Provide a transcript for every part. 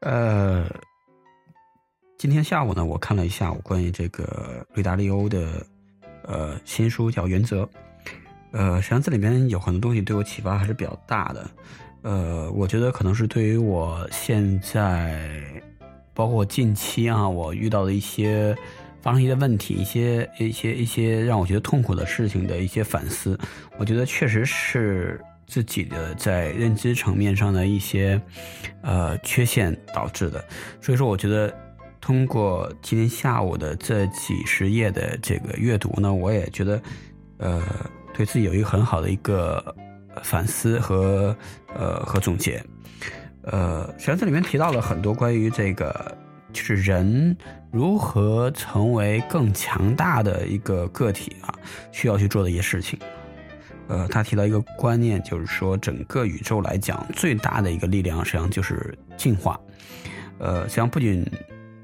呃，今天下午呢，我看了一下午关于这个瑞达利欧的呃新书，叫《原则》。呃，实际上这里面有很多东西对我启发还是比较大的。呃，我觉得可能是对于我现在，包括近期啊，我遇到的一些发生一些问题，一些一些一些让我觉得痛苦的事情的一些反思。我觉得确实是。自己的在认知层面上的一些呃缺陷导致的，所以说我觉得通过今天下午的这几十页的这个阅读呢，我也觉得呃对自己有一个很好的一个反思和呃和总结。呃，实际上这里面提到了很多关于这个就是人如何成为更强大的一个个体啊，需要去做的一些事情。呃，他提到一个观念，就是说整个宇宙来讲，最大的一个力量实际上就是进化。呃，实际上不仅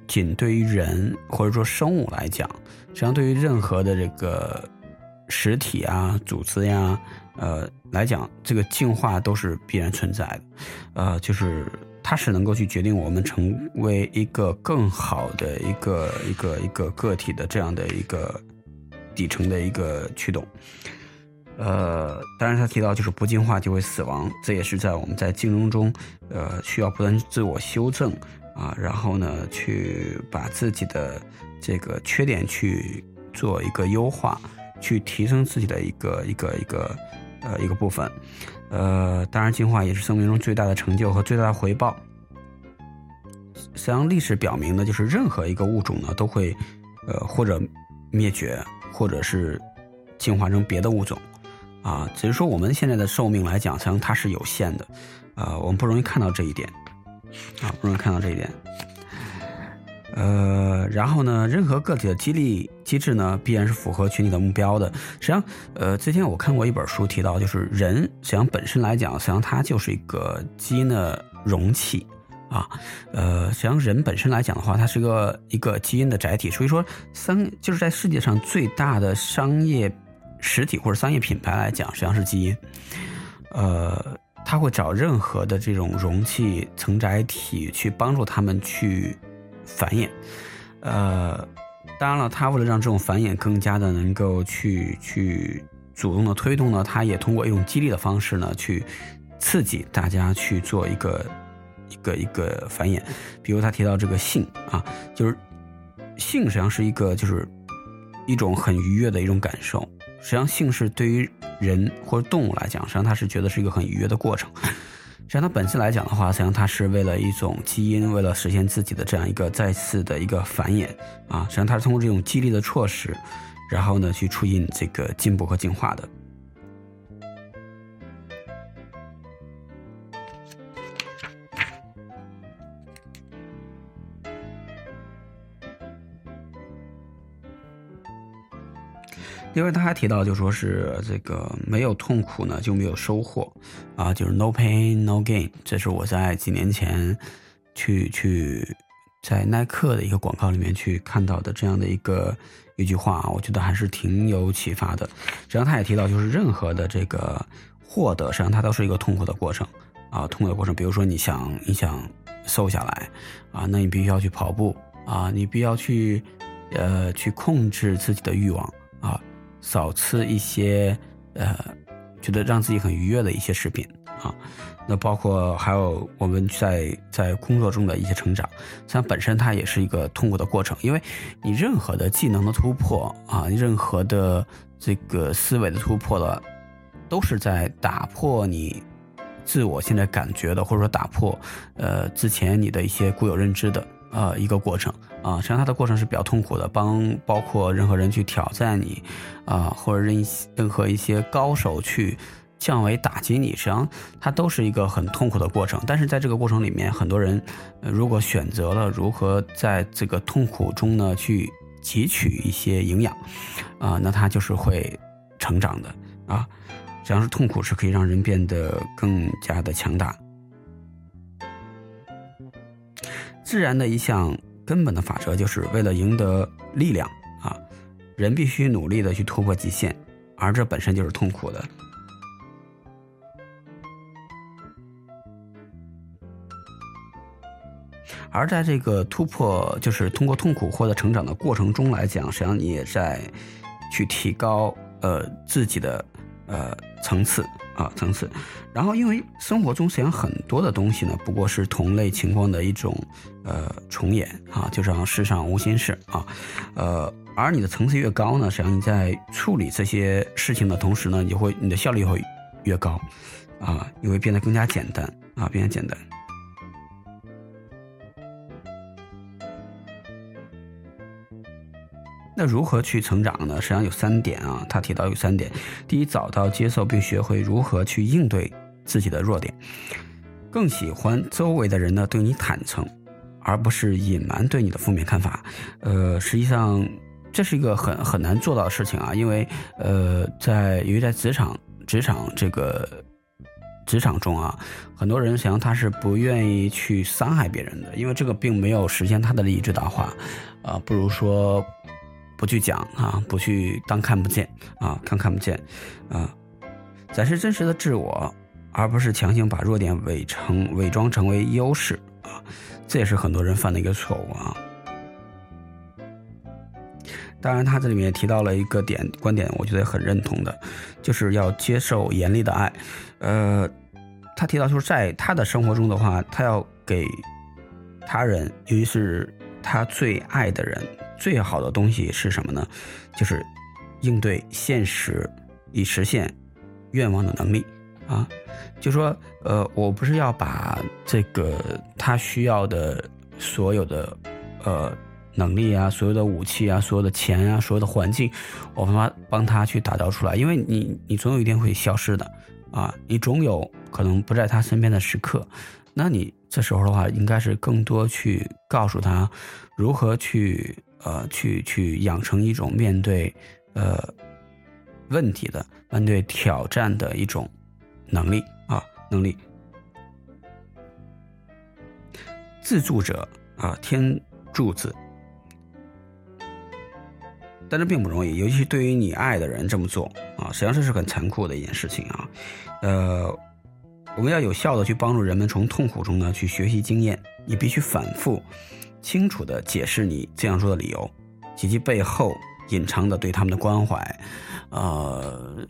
仅对于人或者说生物来讲，实际上对于任何的这个实体啊、组织呀，呃来讲，这个进化都是必然存在的。呃，就是它是能够去决定我们成为一个更好的一个一个一个个体的这样的一个底层的一个驱动。呃，当然，他提到就是不进化就会死亡，这也是在我们在竞争中，呃，需要不断自我修正啊，然后呢，去把自己的这个缺点去做一个优化，去提升自己的一个一个一个呃一个部分。呃，当然，进化也是生命中最大的成就和最大的回报。实际上，历史表明呢，就是任何一个物种呢，都会呃或者灭绝，或者是进化成别的物种。啊，只是说我们现在的寿命来讲，实际上它是有限的，呃，我们不容易看到这一点，啊，不容易看到这一点。呃，然后呢，任何个体的激励机制呢，必然是符合群体的目标的。实际上，呃，之前我看过一本书提到，就是人实际上本身来讲，实际上它就是一个基因的容器啊。呃，实际上人本身来讲的话，它是个一个基因的载体。所以说，三就是在世界上最大的商业。实体或者商业品牌来讲，实际上是基因，呃，他会找任何的这种容器承载体去帮助他们去繁衍，呃，当然了，他为了让这种繁衍更加的能够去去主动的推动呢，他也通过一种激励的方式呢，去刺激大家去做一个一个一个繁衍，比如他提到这个性啊，就是性实际上是一个就是一种很愉悦的一种感受。实际上，性是对于人或者动物来讲，实际上它是觉得是一个很愉悦的过程。实际上，它本身来讲的话，实际上它是为了一种基因，为了实现自己的这样一个再次的一个繁衍啊。实际上，它是通过这种激励的措施，然后呢，去促进这个进步和进化的。因为他还提到，就说是这个没有痛苦呢就没有收获，啊，就是 no pain no gain。这是我在几年前去去在耐克的一个广告里面去看到的这样的一个一句话，我觉得还是挺有启发的。实际上他也提到，就是任何的这个获得，实际上它都是一个痛苦的过程啊，痛苦的过程。比如说你想你想瘦下来啊，那你必须要去跑步啊，你必须要去呃去控制自己的欲望啊。少吃一些，呃，觉得让自己很愉悦的一些食品啊，那包括还有我们在在工作中的一些成长，实际上本身它也是一个痛苦的过程，因为你任何的技能的突破啊，任何的这个思维的突破了，都是在打破你自我现在感觉的，或者说打破呃之前你的一些固有认知的。呃，一个过程啊，实际上它的过程是比较痛苦的，帮包括任何人去挑战你，啊，或者任任何一些高手去降维打击你，实际上它都是一个很痛苦的过程。但是在这个过程里面，很多人如果选择了如何在这个痛苦中呢去汲取一些营养，啊，那他就是会成长的啊。实际上是痛苦是可以让人变得更加的强大。自然的一项根本的法则，就是为了赢得力量啊，人必须努力的去突破极限，而这本身就是痛苦的。而在这个突破，就是通过痛苦获得成长的过程中来讲，实际上你也在去提高呃自己的呃层次啊层次。然后，因为生活中实际上很多的东西呢，不过是同类情况的一种呃重演啊，就像世上无心事啊，呃，而你的层次越高呢，实际上你在处理这些事情的同时呢，你会你的效率会越高啊，你会变得更加简单啊，变得简单。那如何去成长呢？实际上有三点啊，他提到有三点：第一，找到、接受并学会如何去应对自己的弱点；更喜欢周围的人呢对你坦诚，而不是隐瞒对你的负面看法。呃，实际上这是一个很很难做到的事情啊，因为呃，在由于在职场职场这个职场中啊，很多人实际上他是不愿意去伤害别人的，因为这个并没有实现他的利益最大化啊，不如说。不去讲啊，不去当看不见啊，看看不见啊，展示真实的自我，而不是强行把弱点伪成伪装成为优势啊，这也是很多人犯的一个错误啊。当然，他这里面提到了一个点观点，我觉得很认同的，就是要接受严厉的爱。呃，他提到就是在他的生活中的话，他要给他人，尤其是他最爱的人。最好的东西是什么呢？就是应对现实以实现愿望的能力啊！就说呃，我不是要把这个他需要的所有的呃能力啊、所有的武器啊、所有的钱啊、所有的环境，我帮他帮他去打造出来，因为你你总有一天会消失的啊！你总有可能不在他身边的时刻，那你这时候的话，应该是更多去告诉他如何去。呃，去去养成一种面对呃问题的、面对挑战的一种能力啊，能力。自助者啊，天助自，但这并不容易，尤其对于你爱的人这么做啊，实际上这是很残酷的一件事情啊。呃，我们要有效的去帮助人们从痛苦中呢去学习经验，你必须反复。清楚的解释你这样做的理由，以及背后隐藏的对他们的关怀。呃，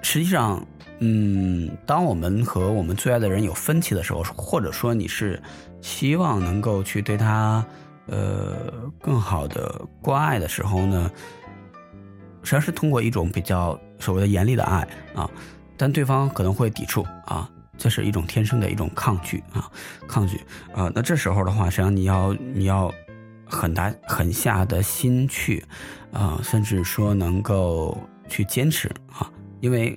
实际上，嗯，当我们和我们最爱的人有分歧的时候，或者说你是希望能够去对他呃更好的关爱的时候呢，实际上是通过一种比较所谓的严厉的爱啊，但对方可能会抵触啊。这是一种天生的一种抗拒啊，抗拒啊。那这时候的话，实际上你要你要很大狠下的心去啊，甚至说能够去坚持啊，因为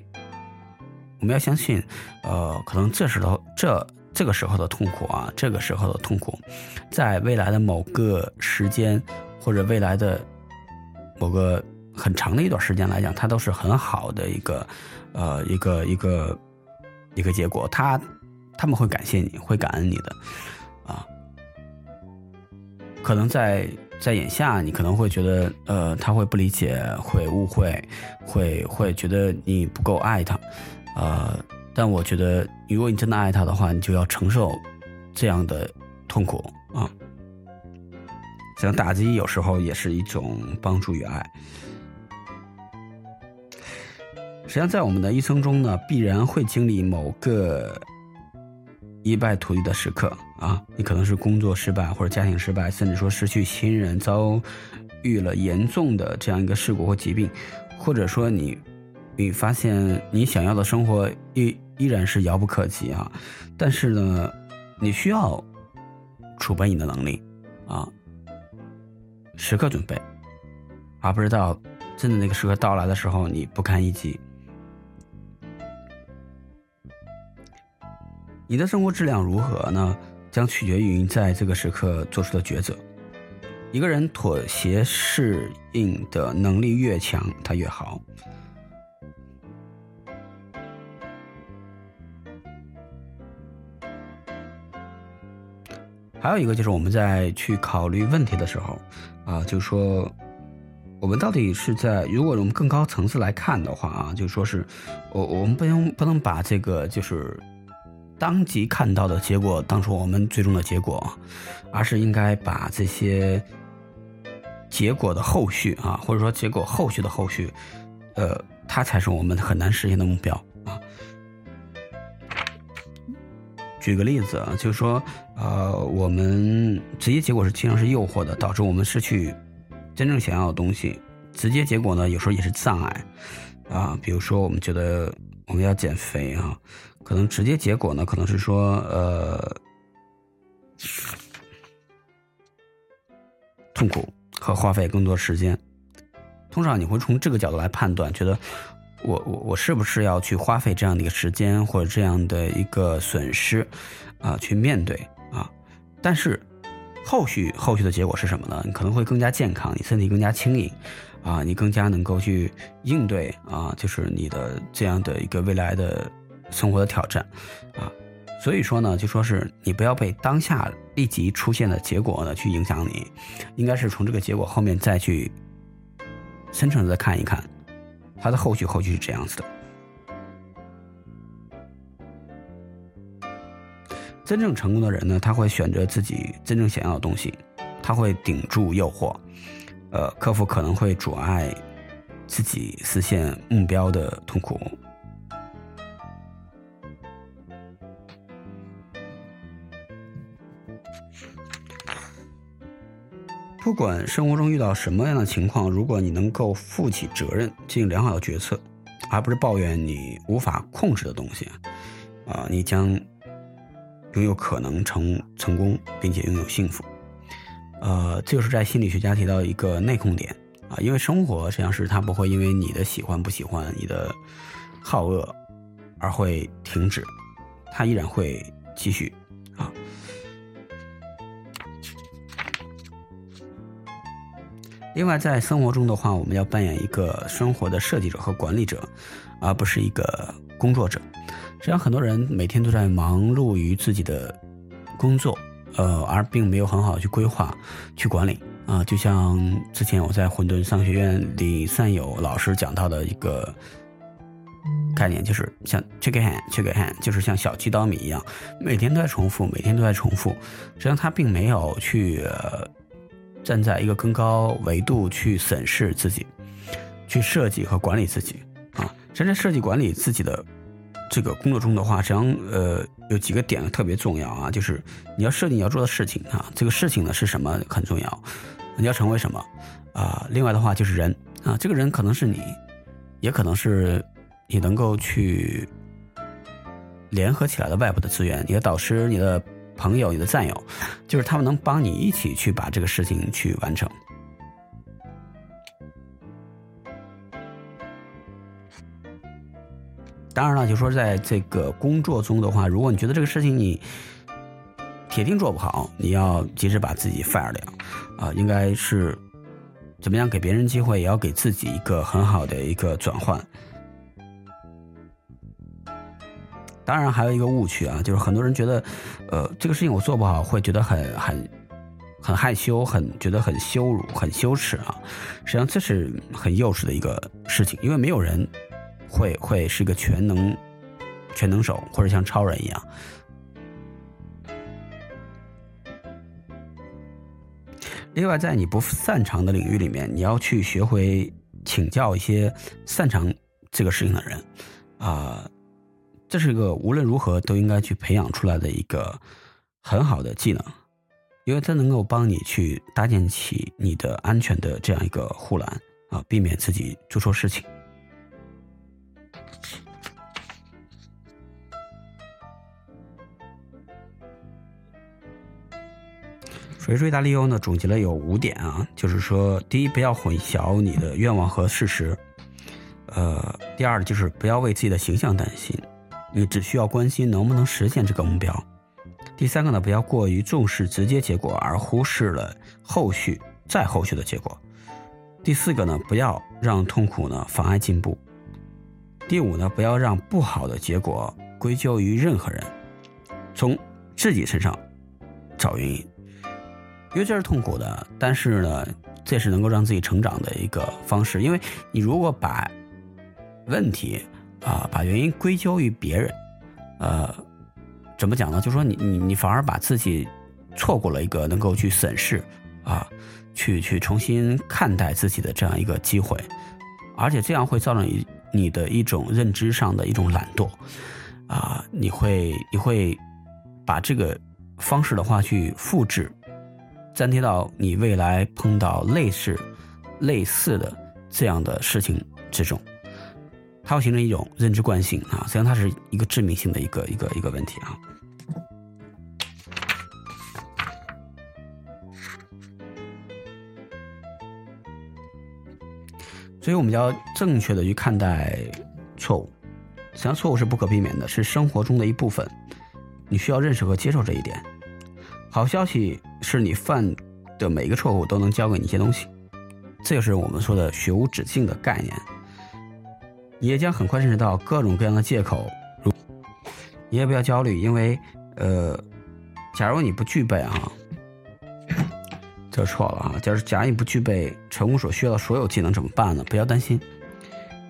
我们要相信，呃，可能这时候这这个时候的痛苦啊，这个时候的痛苦，在未来的某个时间或者未来的某个很长的一段时间来讲，它都是很好的一个呃一个。一个一个结果，他他们会感谢你，会感恩你的，啊，可能在在眼下，你可能会觉得，呃，他会不理解，会误会，会会觉得你不够爱他，呃，但我觉得，如果你真的爱他的话，你就要承受这样的痛苦啊，这打击有时候也是一种帮助与爱。实际上，在我们的一生中呢，必然会经历某个一败涂地的时刻啊。你可能是工作失败，或者家庭失败，甚至说失去亲人，遭遇了严重的这样一个事故或疾病，或者说你你发现你想要的生活依依然是遥不可及啊。但是呢，你需要储备你的能力啊，时刻准备，而不知道真的那个时刻到来的时候，你不堪一击。你的生活质量如何呢？将取决于在这个时刻做出的抉择。一个人妥协适应的能力越强，他越好。还有一个就是我们在去考虑问题的时候，啊，就是说，我们到底是在如果我们更高层次来看的话啊，就是说是我我们不能不能把这个就是。当即看到的结果当成我们最终的结果，而是应该把这些结果的后续啊，或者说结果后续的后续，呃，它才是我们很难实现的目标啊。举个例子啊，就是说，呃，我们直接结果是经常是诱惑的，导致我们失去真正想要的东西。直接结果呢，有时候也是障碍啊。比如说，我们觉得我们要减肥啊。可能直接结果呢，可能是说，呃，痛苦和花费更多时间。通常你会从这个角度来判断，觉得我我我是不是要去花费这样的一个时间或者这样的一个损失啊，去面对啊。但是后续后续的结果是什么呢？你可能会更加健康，你身体更加轻盈啊，你更加能够去应对啊，就是你的这样的一个未来的。生活的挑战，啊，所以说呢，就说是你不要被当下立即出现的结果呢去影响你，应该是从这个结果后面再去深层的看一看，它的后续后续是这样子的。真正成功的人呢，他会选择自己真正想要的东西，他会顶住诱惑，呃，克服可能会阻碍自己实现目标的痛苦。不管生活中遇到什么样的情况，如果你能够负起责任，进行良好的决策，而不是抱怨你无法控制的东西，啊，你将拥有可能成成功，并且拥有幸福。呃，这就是在心理学家提到一个内控点啊，因为生活实际上是它不会因为你的喜欢不喜欢、你的好恶而会停止，它依然会继续。另外，在生活中的话，我们要扮演一个生活的设计者和管理者，而不是一个工作者。实际上，很多人每天都在忙碌于自己的工作，呃，而并没有很好去规划、去管理啊。就像之前我在混沌商学院李善友老师讲到的一个概念，就是像 check hand check hand，就是像小鸡刀米一样，每天都在重复，每天都在重复。实际上，他并没有去。站在一个更高维度去审视自己，去设计和管理自己啊。真正设计管理自己的这个工作中的话，实际上呃有几个点特别重要啊，就是你要设定你要做的事情啊，这个事情呢是什么很重要，你要成为什么啊。另外的话就是人啊，这个人可能是你，也可能是你能够去联合起来的外部的资源，你的导师，你的。朋友，你的战友，就是他们能帮你一起去把这个事情去完成。当然了，就说在这个工作中的话，如果你觉得这个事情你铁定做不好，你要及时把自己 fire 掉啊！应该是怎么样给别人机会，也要给自己一个很好的一个转换。当然还有一个误区啊，就是很多人觉得，呃，这个事情我做不好，会觉得很很很害羞，很觉得很羞辱，很羞耻啊。实际上这是很幼稚的一个事情，因为没有人会会是个全能全能手，或者像超人一样。另外，在你不擅长的领域里面，你要去学会请教一些擅长这个事情的人啊。这是一个无论如何都应该去培养出来的一个很好的技能，因为它能够帮你去搭建起你的安全的这样一个护栏啊，避免自己做错事情。所以瑞达利欧呢总结了有五点啊，就是说，第一，不要混淆你的愿望和事实；呃，第二就是不要为自己的形象担心。你只需要关心能不能实现这个目标。第三个呢，不要过于重视直接结果，而忽视了后续再后续的结果。第四个呢，不要让痛苦呢妨碍进步。第五呢，不要让不好的结果归咎于任何人，从自己身上找原因，因为这是痛苦的，但是呢，这是能够让自己成长的一个方式。因为你如果把问题。啊，把原因归咎于别人，呃，怎么讲呢？就说你你你反而把自己错过了一个能够去审视啊，去去重新看待自己的这样一个机会，而且这样会造成你你的一种认知上的一种懒惰啊，你会你会把这个方式的话去复制。粘贴到你未来碰到类似、类似的这样的事情之中，它会形成一种认知惯性啊，实际上它是一个致命性的一个一个一个问题啊。所以我们要正确的去看待错误，实际上错误是不可避免的，是生活中的一部分，你需要认识和接受这一点。好消息是你犯的每一个错误都能教给你一些东西，这就是我们说的学无止境的概念。你也将很快认识到各种各样的借口，如你也不要焦虑，因为呃，假如你不具备啊，这错了啊，假如假如你不具备成功所需要的所有技能怎么办呢？不要担心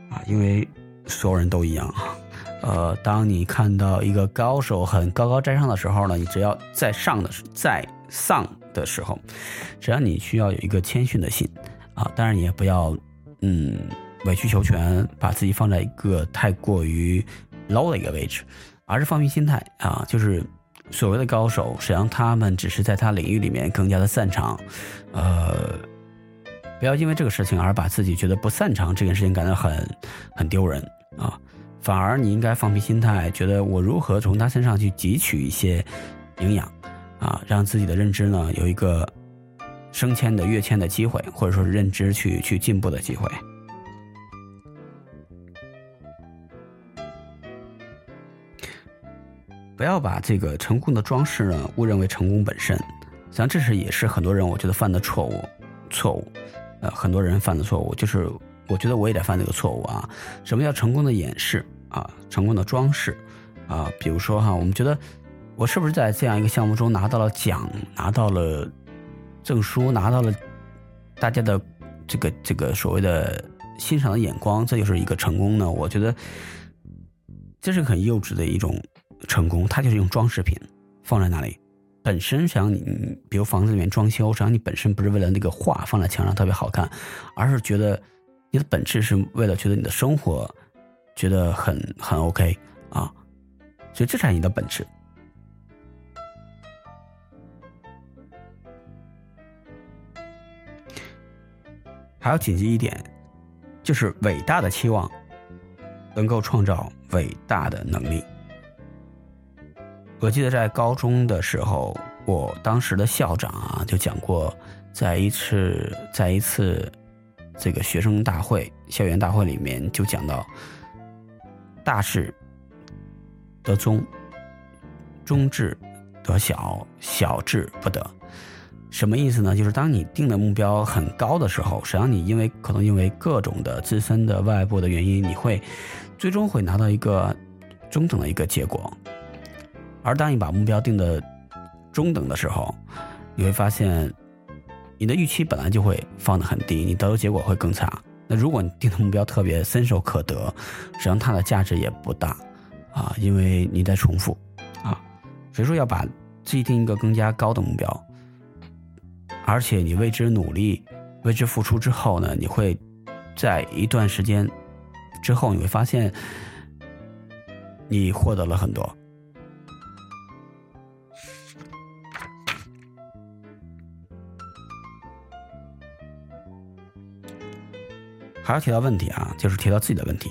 啊，因为所有人都一样啊。呃，当你看到一个高手很高高在上的时候呢，你只要在上的在上的时候，只要你需要有一个谦逊的心啊，当然也不要嗯委曲求全，把自己放在一个太过于 low 的一个位置，而是放平心态啊，就是所谓的高手，实际上他们只是在他领域里面更加的擅长，呃，不要因为这个事情而把自己觉得不擅长这件事情感到很很丢人啊。反而你应该放平心态，觉得我如何从他身上去汲取一些营养，啊，让自己的认知呢有一个升迁的跃迁的机会，或者说是认知去去进步的机会。不要把这个成功的装饰呢误认为成功本身，实际上这是也是很多人我觉得犯的错误，错误，呃，很多人犯的错误就是。我觉得我也在犯这个错误啊！什么叫成功的掩饰啊？成功的装饰啊？比如说哈，我们觉得我是不是在这样一个项目中拿到了奖，拿到了证书，拿到了大家的这个这个所谓的欣赏的眼光，这就是一个成功呢？我觉得这是很幼稚的一种成功，它就是用装饰品放在那里，本身想你比如房子里面装修，实际上你本身不是为了那个画放在墙上特别好看，而是觉得。你的本质是为了觉得你的生活觉得很很 OK 啊，所以这才是你的本质。还要谨记一点，就是伟大的期望能够创造伟大的能力。我记得在高中的时候，我当时的校长啊就讲过，在一次在一次。这个学生大会、校园大会里面就讲到，大事得中，中志得小，小志不得。什么意思呢？就是当你定的目标很高的时候，实际上你因为可能因为各种的自身的外部的原因，你会最终会拿到一个中等的一个结果。而当你把目标定的中等的时候，你会发现。你的预期本来就会放得很低，你得到结果会更差。那如果你定的目标特别伸手可得，实际上它的价值也不大啊，因为你在重复啊。所以说要把自己定一个更加高的目标，而且你为之努力、为之付出之后呢，你会在一段时间之后，你会发现你获得了很多。还要提到问题啊，就是提到自己的问题。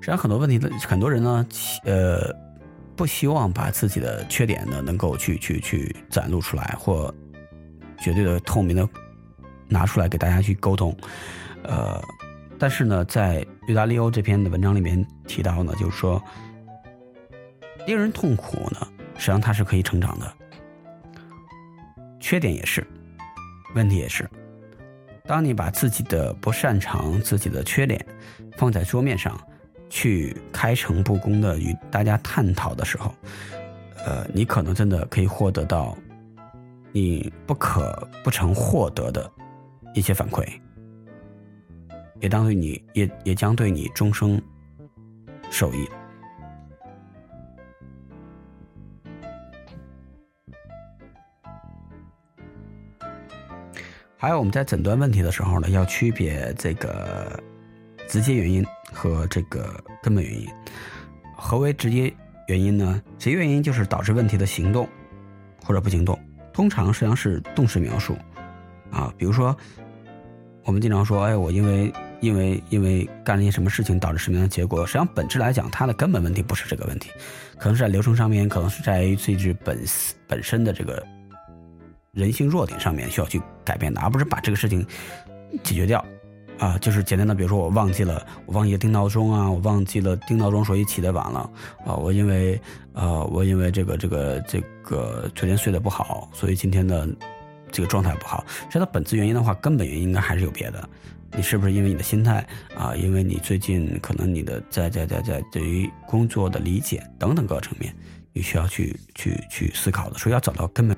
实际上，很多问题的很多人呢，呃，不希望把自己的缺点呢能够去去去展露出来，或绝对的透明的拿出来给大家去沟通。呃，但是呢，在吕达利欧这篇的文章里面提到呢，就是说，令人痛苦呢，实际上它是可以成长的，缺点也是，问题也是。当你把自己的不擅长、自己的缺点放在桌面上，去开诚布公的与大家探讨的时候，呃，你可能真的可以获得到你不可不曾获得的一些反馈，也当对你也也将对你终生受益。还有我们在诊断问题的时候呢，要区别这个直接原因和这个根本原因。何为直接原因呢？直接原因就是导致问题的行动或者不行动，通常实际上是动词描述啊。比如说，我们经常说，哎，我因为因为因为干了一些什么事情导致什么样的结果？实际上本质来讲，它的根本问题不是这个问题，可能是在流程上面，可能是在于这只本本身的这个。人性弱点上面需要去改变的，而不是把这个事情解决掉，啊，就是简单的，比如说我忘记了，我忘记了定闹钟啊，我忘记了定闹钟，所以起得晚了，啊，我因为，呃，我因为这个这个这个昨天睡得不好，所以今天的这个状态不好。说到本质原因的话，根本原因应该还是有别的，你是不是因为你的心态啊？因为你最近可能你的在在在在对于工作的理解等等各个层面，你需要去去去思考的，所以要找到根本。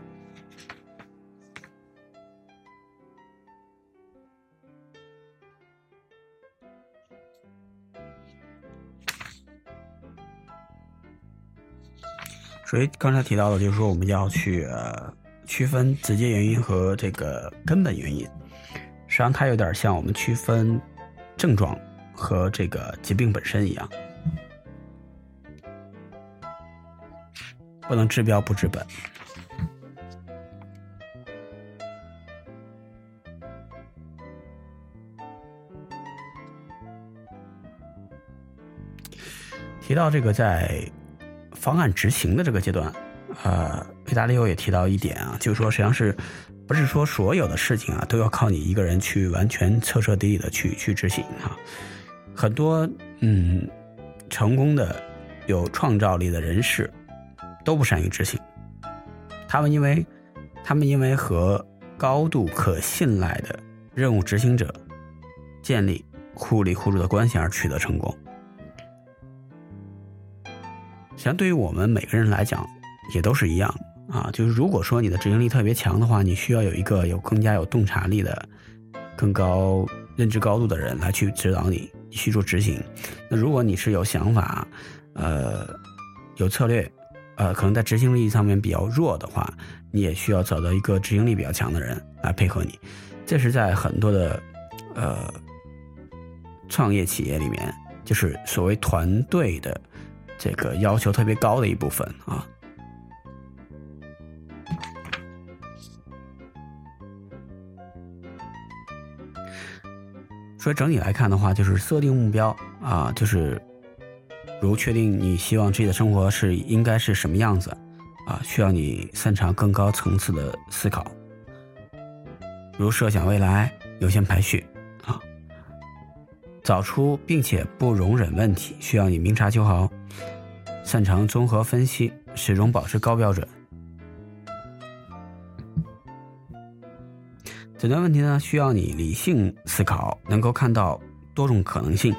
所以刚才提到的，就是说我们要去呃区分直接原因和这个根本原因。实际上，它有点像我们区分症状和这个疾病本身一样，不能治标不治本。提到这个在。方案执行的这个阶段，呃，维达利欧也提到一点啊，就是说，实际上是，不是说所有的事情啊都要靠你一个人去完全彻彻底底的去去执行哈。很多嗯成功的有创造力的人士都不善于执行，他们因为他们因为和高度可信赖的任务执行者建立互利互助的关系而取得成功。实际上，对于我们每个人来讲，也都是一样啊。就是如果说你的执行力特别强的话，你需要有一个有更加有洞察力的、更高认知高度的人来去指导你去做执行。那如果你是有想法、呃有策略、呃可能在执行力上面比较弱的话，你也需要找到一个执行力比较强的人来配合你。这是在很多的呃创业企业里面，就是所谓团队的。这个要求特别高的一部分啊，所以整体来看的话，就是设定目标啊，就是如确定你希望自己的生活是应该是什么样子啊，需要你擅长更高层次的思考，如设想未来、优先排序，找出并且不容忍问题，需要你明察秋毫。擅长综合分析，始终保持高标准。诊断问题呢，需要你理性思考，能够看到多种可能性，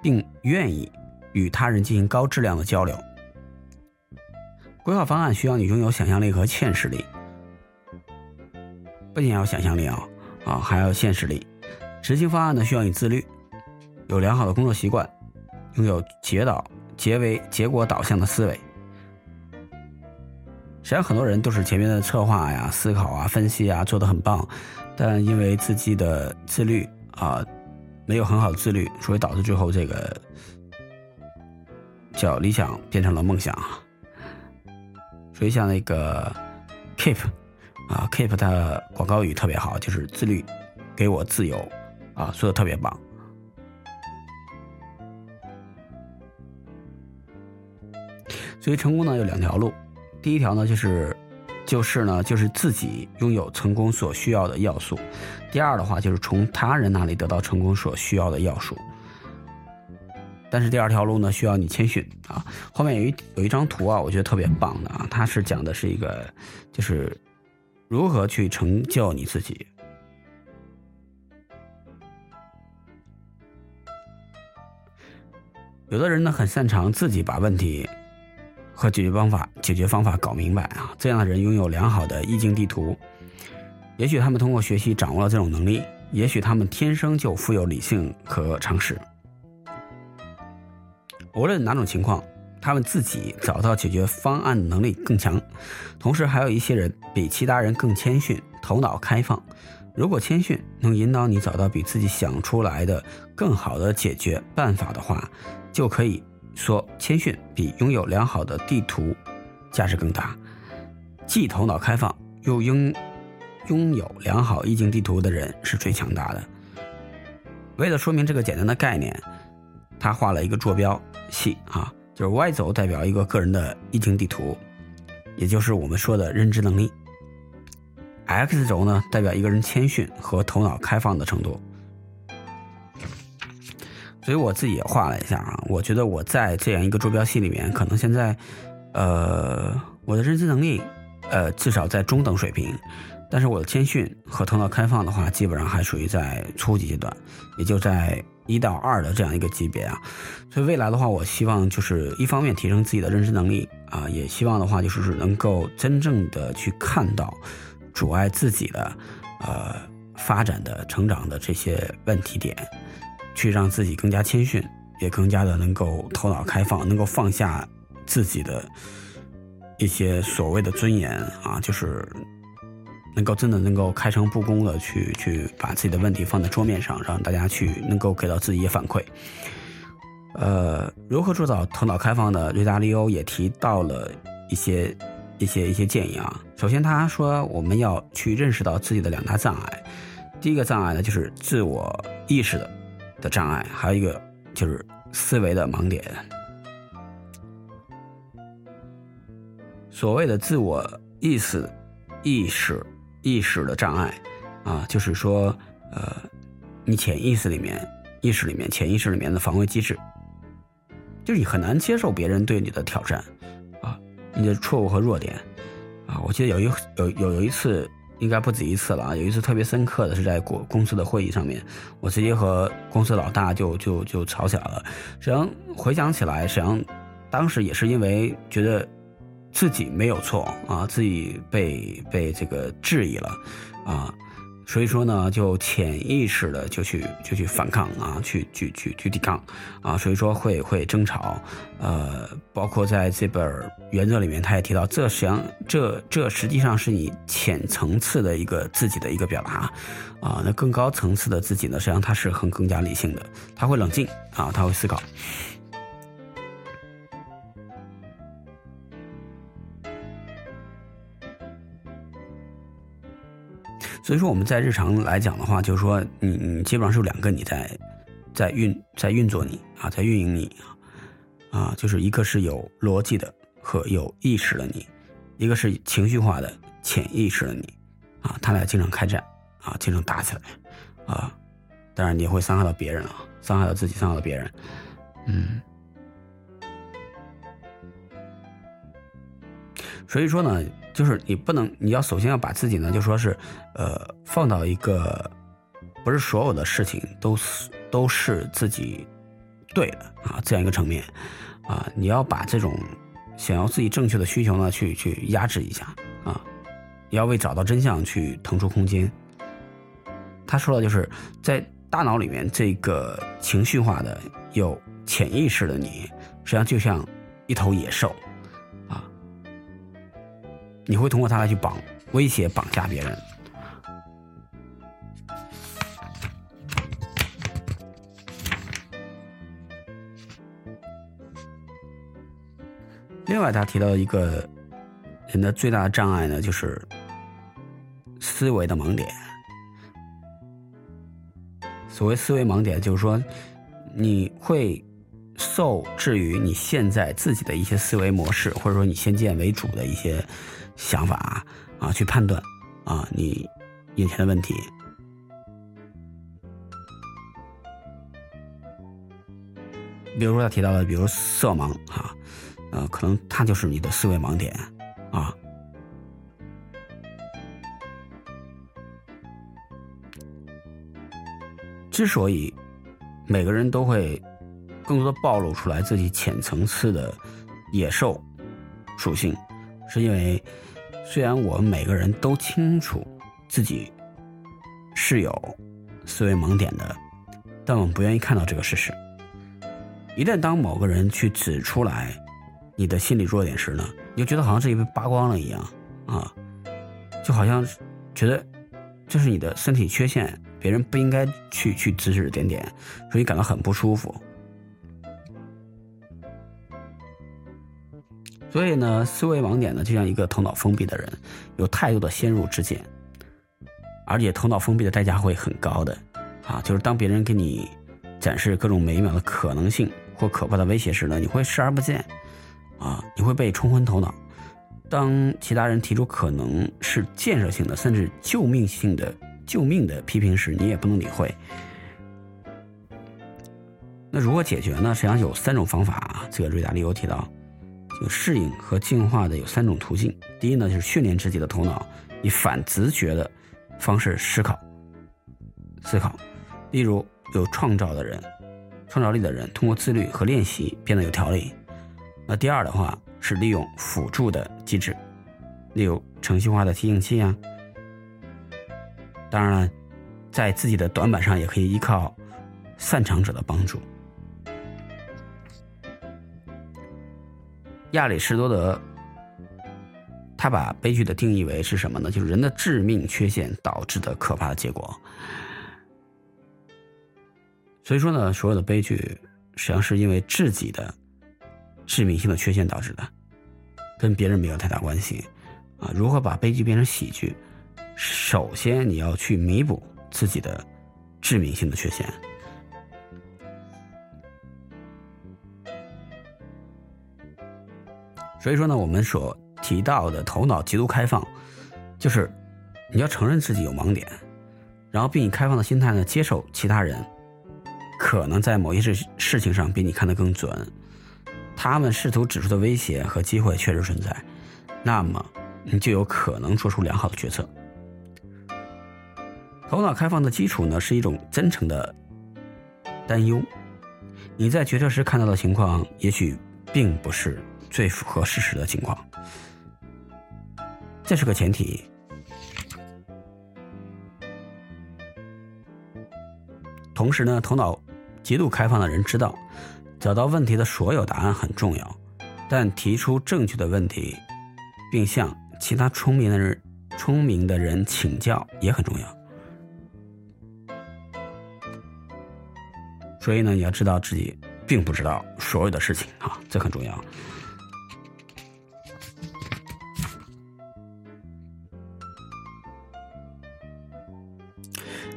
并愿意与他人进行高质量的交流。规划方案需要你拥有想象力和现实力，不仅要想象力啊啊，还要现实力。执行方案呢，需要你自律，有良好的工作习惯，拥有结导。结为结果导向的思维，实际上很多人都是前面的策划呀、思考啊、分析啊做的很棒，但因为自己的自律啊没有很好的自律，所以导致最后这个叫理想变成了梦想。所以像那个 Keep 啊，Keep 的广告语特别好，就是自律给我自由啊，说的特别棒。所以成功呢有两条路，第一条呢就是就是呢就是自己拥有成功所需要的要素，第二的话就是从他人那里得到成功所需要的要素。但是第二条路呢需要你谦逊啊。后面有一有一张图啊，我觉得特别棒的啊，它是讲的是一个就是如何去成就你自己。有的人呢很擅长自己把问题。和解决方法、解决方法搞明白啊！这样的人拥有良好的意境地图，也许他们通过学习掌握了这种能力，也许他们天生就富有理性和常识。无论哪种情况，他们自己找到解决方案的能力更强。同时，还有一些人比其他人更谦逊，头脑开放，如果谦逊能引导你找到比自己想出来的更好的解决办法的话，就可以说谦逊比拥有良好的地图价值更大。既头脑开放又拥拥有良好意境地图的人是最强大的。为了说明这个简单的概念，他画了一个坐标系啊，就是 Y 轴代表一个个人的意境地图，也就是我们说的认知能力；X 轴呢代表一个人谦逊和头脑开放的程度。所以我自己也画了一下啊，我觉得我在这样一个坐标系里面，可能现在，呃，我的认知能力。呃，至少在中等水平，但是我的谦逊和头脑开放的话，基本上还属于在初级阶段，也就在一到二的这样一个级别啊。所以未来的话，我希望就是一方面提升自己的认知能力啊，也希望的话就是能够真正的去看到阻碍自己的呃发展的成长的这些问题点，去让自己更加谦逊，也更加的能够头脑开放，能够放下自己的。一些所谓的尊严啊，就是能够真的能够开诚布公的去去把自己的问题放在桌面上，让大家去能够给到自己一些反馈。呃，如何做到头脑开放的瑞达利欧也提到了一些一些一些建议啊。首先，他说我们要去认识到自己的两大障碍。第一个障碍呢，就是自我意识的的障碍，还有一个就是思维的盲点。所谓的自我意识、意识、意识的障碍，啊，就是说，呃，你潜意识里面、意识里面、潜意识里面的防卫机制，就是你很难接受别人对你的挑战，啊，你的错误和弱点，啊，我记得有一有有有一次，应该不止一次了啊，有一次特别深刻的是在公公司的会议上面，我直接和公司老大就就就吵起来了。实际上回想起来，实际上当时也是因为觉得。自己没有错啊，自己被被这个质疑了，啊，所以说呢，就潜意识的就去就去反抗啊，去去去去抵抗啊，所以说会会争吵，呃，包括在这本原则里面，他也提到，这实际上这这实际上是你浅层次的一个自己的一个表达，啊，那更高层次的自己呢，实际上他是很更加理性的，他会冷静啊，他会思考。所以说我们在日常来讲的话，就是说你你基本上是有两个你在在运在运作你啊，在运营你啊，啊，就是一个是有逻辑的和有意识的你，一个是情绪化的潜意识的你啊，他俩经常开战啊，经常打起来啊，当然你会伤害到别人啊，伤害到自己，伤害到别人，嗯，所以说呢。就是你不能，你要首先要把自己呢，就说是，呃，放到一个不是所有的事情都是都是自己对的啊这样一个层面啊，你要把这种想要自己正确的需求呢，去去压制一下啊，要为找到真相去腾出空间。他说的就是在大脑里面这个情绪化的有潜意识的你，实际上就像一头野兽。你会通过它来去绑、威胁、绑架别人。另外，他提到一个人的最大的障碍呢，就是思维的盲点。所谓思维盲点，就是说你会受制于你现在自己的一些思维模式，或者说你先见为主的一些。想法啊，去判断啊，你眼前的问题。比如说他提到的，比如色盲啊，呃，可能他就是你的思维盲点啊。之所以每个人都会更多的暴露出来自己浅层次的野兽属性，是因为。虽然我们每个人都清楚自己是有思维盲点的，但我们不愿意看到这个事实。一旦当某个人去指出来你的心理弱点时呢，你就觉得好像自己被扒光了一样啊，就好像觉得这是你的身体缺陷，别人不应该去去指指点点，所以感到很不舒服。所以呢，思维盲点呢，就像一个头脑封闭的人，有太多的先入之见，而且头脑封闭的代价会很高的，啊，就是当别人给你展示各种美妙的可能性或可怕的威胁时呢，你会视而不见，啊，你会被冲昏头脑。当其他人提出可能是建设性的，甚至救命性的救命的批评时，你也不能理会。那如何解决呢？实际上有三种方法啊，这个瑞达利欧提到。有适应和进化的有三种途径。第一呢，就是训练自己的头脑，以反直觉的方式思考、思考。例如，有创造的人、创造力的人，通过自律和练习变得有条理。那第二的话是利用辅助的机制，例如程序化的提醒器啊。当然了，在自己的短板上也可以依靠擅长者的帮助。亚里士多德，他把悲剧的定义为是什么呢？就是人的致命缺陷导致的可怕的结果。所以说呢，所有的悲剧实际上是因为自己的致命性的缺陷导致的，跟别人没有太大关系。啊，如何把悲剧变成喜剧？首先你要去弥补自己的致命性的缺陷。所以说呢，我们所提到的头脑极度开放，就是你要承认自己有盲点，然后并以开放的心态呢接受其他人可能在某些事事情上比你看得更准，他们试图指出的威胁和机会确实存在，那么你就有可能做出良好的决策。头脑开放的基础呢是一种真诚的担忧，你在决策时看到的情况也许并不是。最符合事实的情况，这是个前提。同时呢，头脑极度开放的人知道，找到问题的所有答案很重要，但提出正确的问题，并向其他聪明的人、聪明的人请教也很重要。所以呢，你要知道自己并不知道所有的事情啊，这很重要。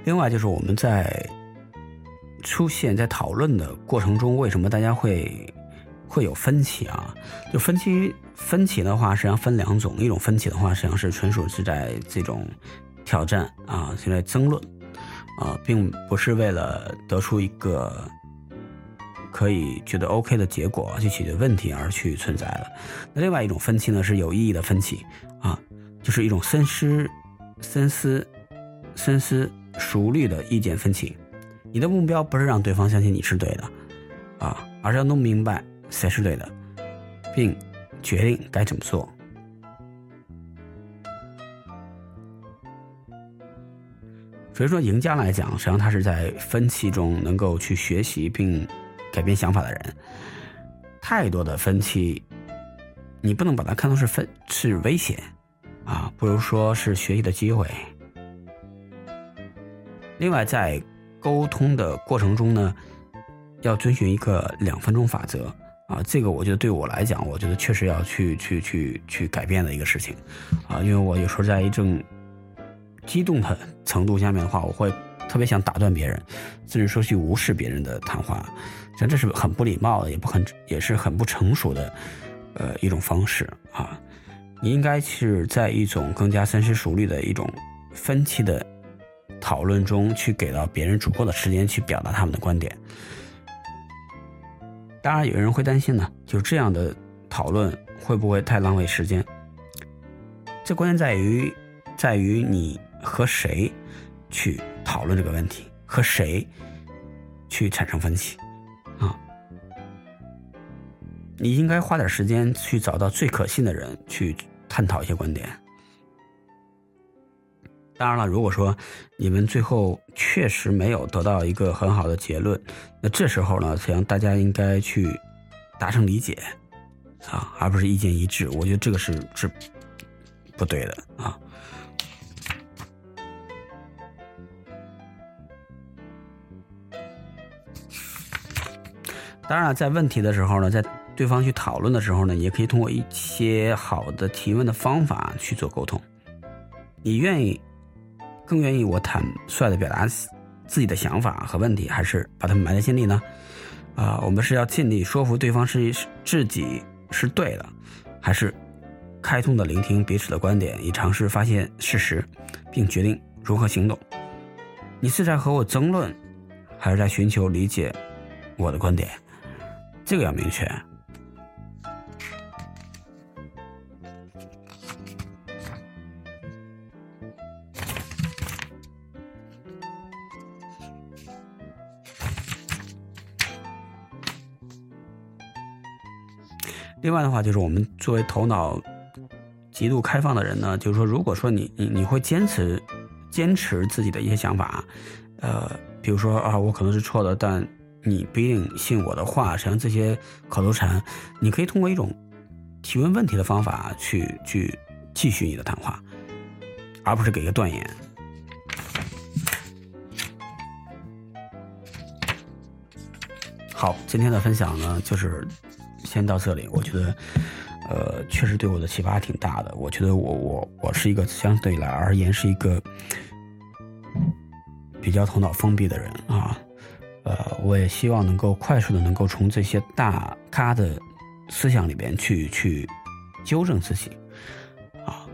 另外就是我们在出现在讨论的过程中，为什么大家会会有分歧啊？就分歧分歧的话，实际上分两种，一种分歧的话，实际上是纯属是在这种挑战啊，是在争论啊，并不是为了得出一个可以觉得 OK 的结果去解决问题而去存在的。那另外一种分歧呢，是有意义的分歧啊，就是一种深思、深思、深思。熟虑的意见分歧，你的目标不是让对方相信你是对的，啊，而是要弄明白谁是对的，并决定该怎么做。所以说，赢家来讲，实际上他是在分歧中能够去学习并改变想法的人。太多的分歧，你不能把它看作是分是危险，啊，不如说是学习的机会。另外，在沟通的过程中呢，要遵循一个两分钟法则啊，这个我觉得对我来讲，我觉得确实要去去去去改变的一个事情啊，因为我有时候在一种激动的程度下面的话，我会特别想打断别人，甚至说去无视别人的谈话，像这是很不礼貌的，也不很也是很不成熟的呃一种方式啊，你应该是在一种更加深思熟虑的一种分歧的。讨论中去给到别人足够的时间去表达他们的观点。当然，有人会担心呢，就这样的讨论会不会太浪费时间？这关键在于，在于你和谁去讨论这个问题，和谁去产生分歧啊？你应该花点时间去找到最可信的人去探讨一些观点。当然了，如果说你们最后确实没有得到一个很好的结论，那这时候呢，想大家应该去达成理解啊，而不是意见一致，我觉得这个是是不对的啊。当然了，在问题的时候呢，在对方去讨论的时候呢，也可以通过一些好的提问的方法去做沟通，你愿意。更愿意我坦率的表达自己的想法和问题，还是把他们埋在心里呢？啊，我们是要尽力说服对方是自己是对的，还是开通的聆听彼此的观点，以尝试发现事实，并决定如何行动？你是在和我争论，还是在寻求理解我的观点？这个要明确。另外的话，就是我们作为头脑极度开放的人呢，就是说，如果说你你你会坚持坚持自己的一些想法，呃，比如说啊，我可能是错的，但你不一定信我的话，实际上这些口头禅，你可以通过一种提问问题的方法去去继续你的谈话，而不是给一个断言。好，今天的分享呢，就是。先到这里，我觉得，呃，确实对我的启发挺大的。我觉得我我我是一个相对来而言是一个比较头脑封闭的人啊，呃，我也希望能够快速的能够从这些大咖的思想里边去去纠正自己，啊，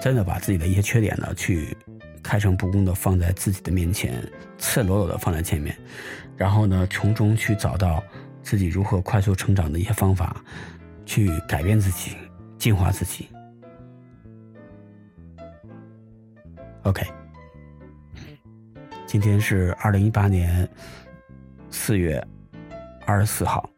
真的把自己的一些缺点呢去开诚布公的放在自己的面前，赤裸裸的放在前面，然后呢从中去找到。自己如何快速成长的一些方法，去改变自己，进化自己。OK，今天是二零一八年四月二十四号。